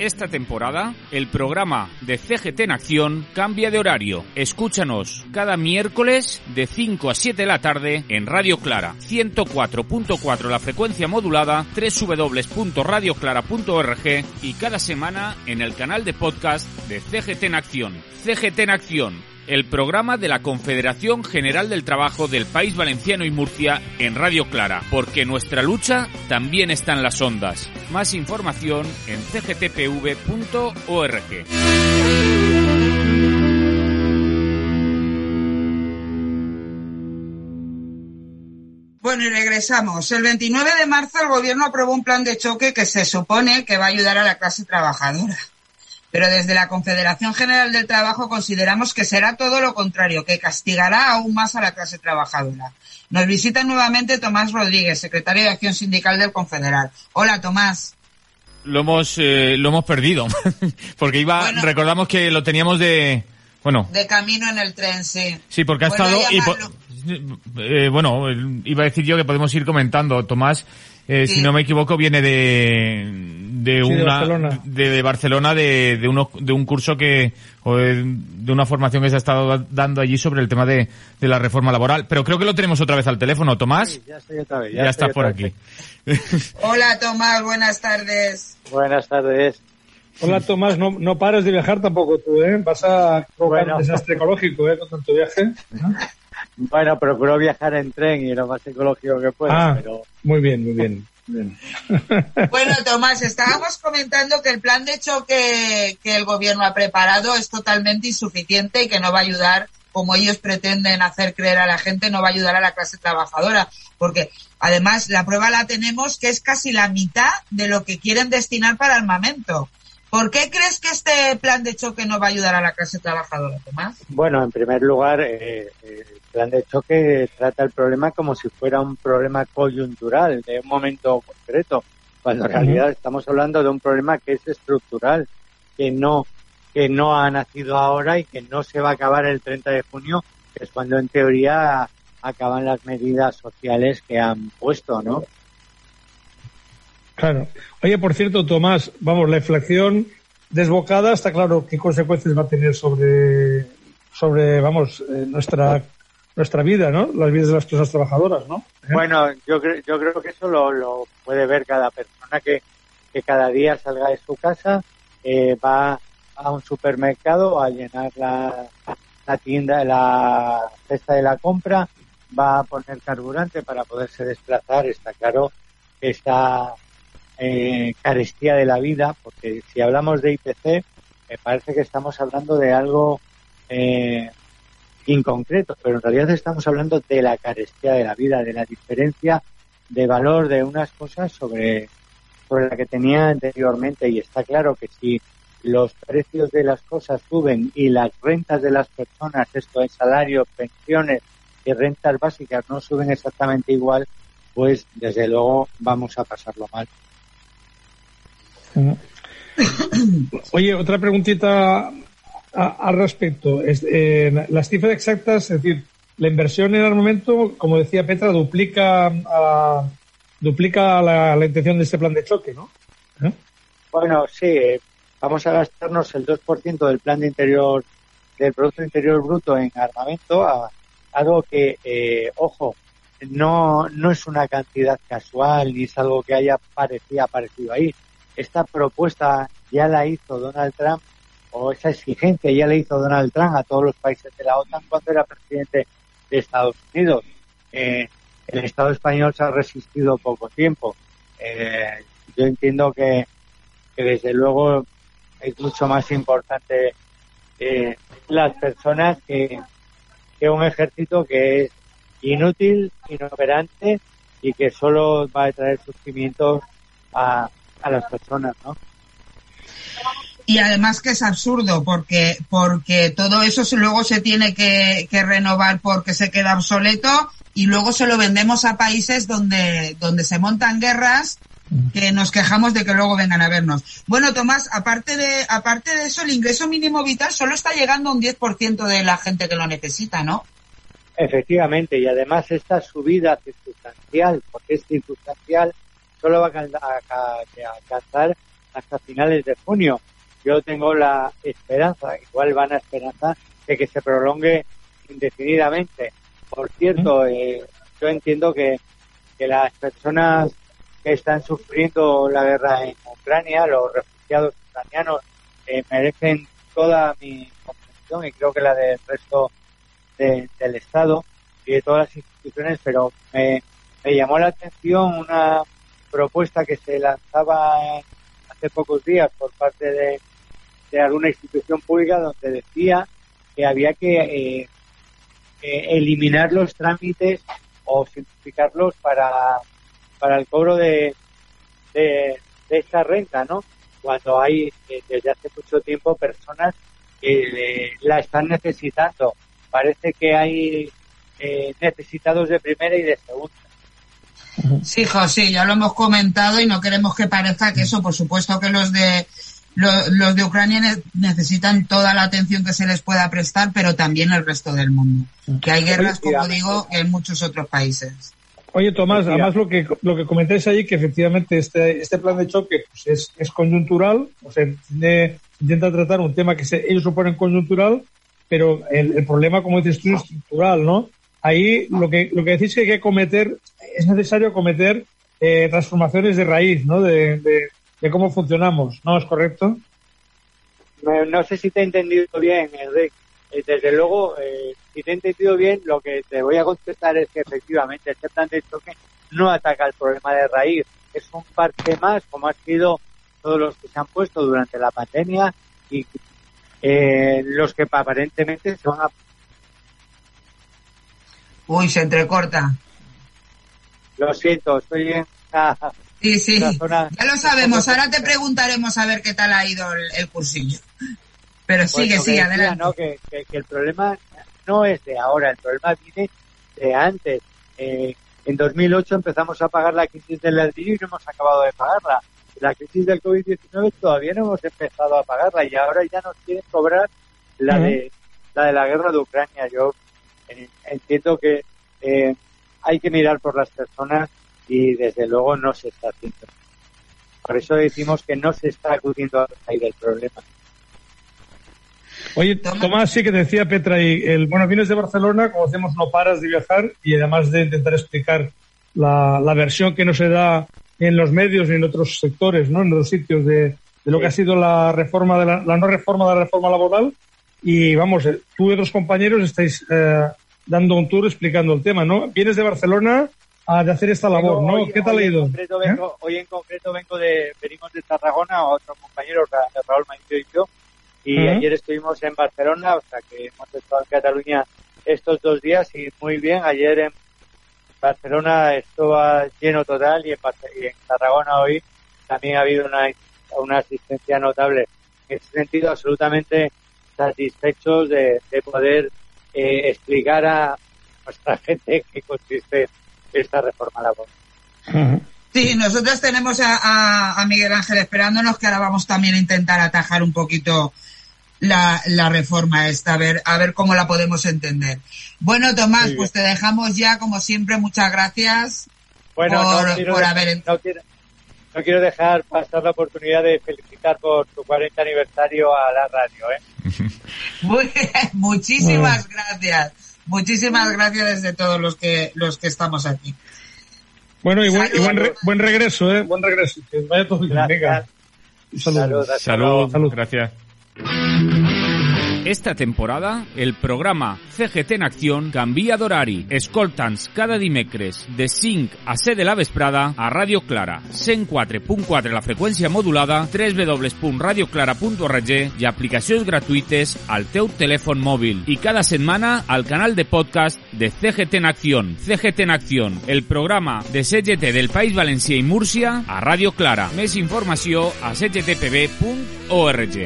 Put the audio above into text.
Esta temporada, el programa de CGT en Acción cambia de horario. Escúchanos cada miércoles de 5 a 7 de la tarde en Radio Clara, 104.4 la frecuencia modulada, www.radioclara.org y cada semana en el canal de podcast de CGT en Acción. CGT en Acción, el programa de la Confederación General del Trabajo del País Valenciano y Murcia en Radio Clara, porque nuestra lucha también está en las ondas. Más información en cgtpv.org. Bueno, y regresamos. El 29 de marzo el gobierno aprobó un plan de choque que se supone que va a ayudar a la clase trabajadora. Pero desde la Confederación General del Trabajo consideramos que será todo lo contrario, que castigará aún más a la clase trabajadora. Nos visita nuevamente Tomás Rodríguez, secretario de Acción Sindical del Confederal. Hola, Tomás. Lo hemos, eh, lo hemos perdido, porque iba, Bueno. recordamos que lo teníamos de, bueno, De camino en el tren, sí. Sí, porque ha Bueno, estado... y po- eh, bueno, iba a decir yo que podemos ir comentando. Tomás, eh, Sí. si no me equivoco, viene de de Sí, de una Barcelona. de, de Barcelona de, de uno de un curso que o de, de una formación que se ha estado da- dando allí sobre el tema de, de la reforma laboral. Pero creo que lo tenemos otra vez al teléfono, Tomás. Sí, ya estoy otra vez. ya estoy estás por aquí. Hola, Tomás, buenas tardes. Buenas tardes. Hola Tomás, no, no pares de viajar tampoco tú, ¿eh? Vas a provocar Bueno. un desastre ecológico, ¿eh? Con tanto viaje. Bueno, procuro viajar en tren y lo más ecológico que pueda, Ah, pero muy bien, muy bien. Bueno, Tomás, estábamos comentando que el plan de choque que el gobierno ha preparado es totalmente insuficiente y que no va a ayudar, como ellos pretenden hacer creer a la gente, no va a ayudar a la clase trabajadora. Porque además la prueba la tenemos que es casi la mitad de lo que quieren destinar para armamento. ¿Por qué crees que este plan de choque no va a ayudar a la clase trabajadora, Tomás? bueno, en primer lugar, eh, eh, el plan de choque trata el problema como si fuera un problema coyuntural de un momento concreto, cuando en realidad estamos hablando de un problema que es estructural, que no que no ha nacido ahora y que no se va a acabar el 30 de junio, que es cuando en teoría acaban las medidas sociales que han puesto, ¿no? Claro. Oye, por cierto, Tomás, vamos, la inflación desbocada está claro qué consecuencias va a tener sobre, sobre vamos, eh, nuestra nuestra vida, ¿no? Las vidas de las personas trabajadoras, ¿no? ¿Eh? Bueno, yo, cre- yo creo que eso lo, lo puede ver cada persona que, que cada día salga de su casa, eh, va a un supermercado a llenar la, la tienda, la cesta de la compra, va a poner carburante para poderse desplazar. Está claro esta eh, carestía de la vida, porque si hablamos de IPC, me parece que estamos hablando de algo eh, inconcreto, pero en realidad estamos hablando de la carestía de la vida, de la diferencia de valor de unas cosas sobre, sobre la que tenía anteriormente. Y está claro que si los precios de las cosas suben y las rentas de las personas, esto es salario, pensiones y rentas básicas no suben exactamente igual, pues desde luego vamos a pasarlo mal. Oye, otra preguntita al respecto. Es, eh, las cifras exactas, es decir, la inversión en armamento, como decía Petra, duplica, a- duplica la, intención de este plan de choque, ¿no? ¿Eh? Bueno, sí, vamos a gastarnos el 2% del plan de interior, del Producto Interior Bruto en armamento, a- algo que, eh, ojo, no, no es una cantidad casual ni es algo que haya parecido, aparecido ahí. Esta propuesta ya la hizo Donald Trump, o esa exigencia ya la hizo Donald Trump a todos los países de la OTAN cuando era presidente de Estados Unidos. Eh, el Estado español se ha resistido poco tiempo. Eh, yo entiendo que, desde luego es mucho más importante eh, las personas que, que un ejército que es inútil, inoperante y que solo va a traer sufrimientos a, a las personas, ¿no? Y además que es absurdo porque, porque todo eso luego se tiene que, que renovar porque se queda obsoleto y luego se lo vendemos a países donde, donde se montan guerras que nos quejamos de que luego vengan a vernos. Bueno, Tomás, aparte de, aparte de eso, el ingreso mínimo vital solo está llegando a un 10% de la gente que lo necesita, ¿no? Efectivamente, y además esta subida circunstancial, porque es circunstancial, solo va a alcanzar hasta finales de junio. Yo tengo la esperanza, igual van a esperanza, de que se prolongue indefinidamente. Por cierto, eh, yo entiendo que, que las personas que están sufriendo la guerra en Ucrania, los refugiados ucranianos, eh, merecen toda mi comprensión y creo que la del resto del Estado y de todas las instituciones, pero me, llamó la atención una propuesta que se lanzaba hace pocos días por parte de, alguna institución pública donde decía que había que eh, eh, eliminar los trámites o simplificarlos para para el cobro de, de, esta renta, ¿no? Cuando hay eh, desde hace mucho tiempo personas que la están necesitando. Parece que hay necesitados de primera y de segunda. Sí, José, ya lo hemos comentado y no queremos que parezca que eso, por supuesto que los de los, de Ucrania necesitan toda la atención que se les pueda prestar, pero también el resto del mundo. Que hay guerras, como digo, en muchos otros países. Oye, Tomás, además lo que, lo que comentáis ahí, que efectivamente este, este plan de choque pues es, es coyuntural, o sea, intenta tratar un tema que se, ellos suponen coyuntural, pero el, el, problema, como dices tú, es estructural, ¿no? Ahí lo que, lo que decís que hay que cometer, es necesario cometer eh, transformaciones de raíz, ¿no? De, de, cómo funcionamos, ¿no? ¿Es correcto? No, no sé si te he entendido bien, Enrique. Eh, desde luego, eh, si te he entendido bien, lo que te voy a contestar es que efectivamente este plan de choque no ataca el problema de raíz. Es un parche más, como ha sido todos los que se han puesto durante la pandemia y eh, los que aparentemente se van a. Uy, se entrecorta. Lo siento, estoy en. sí, sí, ya lo sabemos. Ahora te preguntaremos a ver qué tal ha ido el cursillo. Pero pues sigue, sigue, adelante. Que, el problema no es de ahora, el problema viene de antes. Eh, en 2008 empezamos a pagar la crisis del ladrillo y no hemos acabado de pagarla. La crisis del COVID-19 todavía no hemos empezado a pagarla y ahora ya nos quieren cobrar la de la de la guerra de Ucrania. Yo entiendo que eh, hay que mirar por las personas y desde luego no se está haciendo. Por eso decimos que no se está acudiendo a raíz del problema. Oye, Tomás, sí que decía Petra, y el, bueno, vienes de Barcelona, como decimos, no paras de viajar y además de intentar explicar la, la versión que no se da en los medios ni en otros sectores, ¿no? En otros sitios de, de lo que ha sido la reforma de la, la, no reforma de la reforma laboral. Y vamos, eh, tú y otros compañeros estáis eh, dando un tour explicando el tema, ¿no? Vienes de Barcelona a de hacer esta labor, ¿no? ¿Qué tal ha ido? vengo, Hoy en concreto vengo de, venimos de Tarragona, otro compañero, Raúl Mauricio y yo, y ayer estuvimos en Barcelona, o sea que hemos estado en Cataluña estos dos días y muy bien. Ayer en Barcelona estaba lleno total y en, Tarragona hoy también ha habido una, una asistencia notable. En ese sentido, absolutamente satisfechos de, poder eh, explicar a nuestra gente qué consiste esta reforma laboral. Sí, nosotros tenemos a, a, Miguel Ángel esperándonos que ahora vamos también a intentar atajar un poquito la, la reforma esta, a ver, a ver cómo la podemos entender. Bueno, Tomás, pues te dejamos ya, como siempre, muchas gracias bueno, por, no quiero, haber... No quiero, no quiero dejar pasar la oportunidad de felicitar por tu 40 aniversario a la radio, ¿eh? Muy muchísimas gracias. Muchísimas gracias desde todos los que, los que estamos aquí. Bueno, y buen, buen, regreso, ¿eh? Buen regreso. Que vaya todo bien. Venga. Salud. Salud. Salud. Salud. Gracias. Esta temporada, el programa CGT en Acción canvia d'horari. Escolta'ns cada dimecres de 5 a 7 de la vesprada a Ràdio Clara, 104.4 la freqüència modulada, www.radioclara.org i aplicacions gratuïtes al teu telèfon mòbil. I cada setmana al canal de podcast de CGT en Acción. CGT en Acción, el programa de CGT del País Valencià i Múrcia a Ràdio Clara. Més informació a cgtpb.org.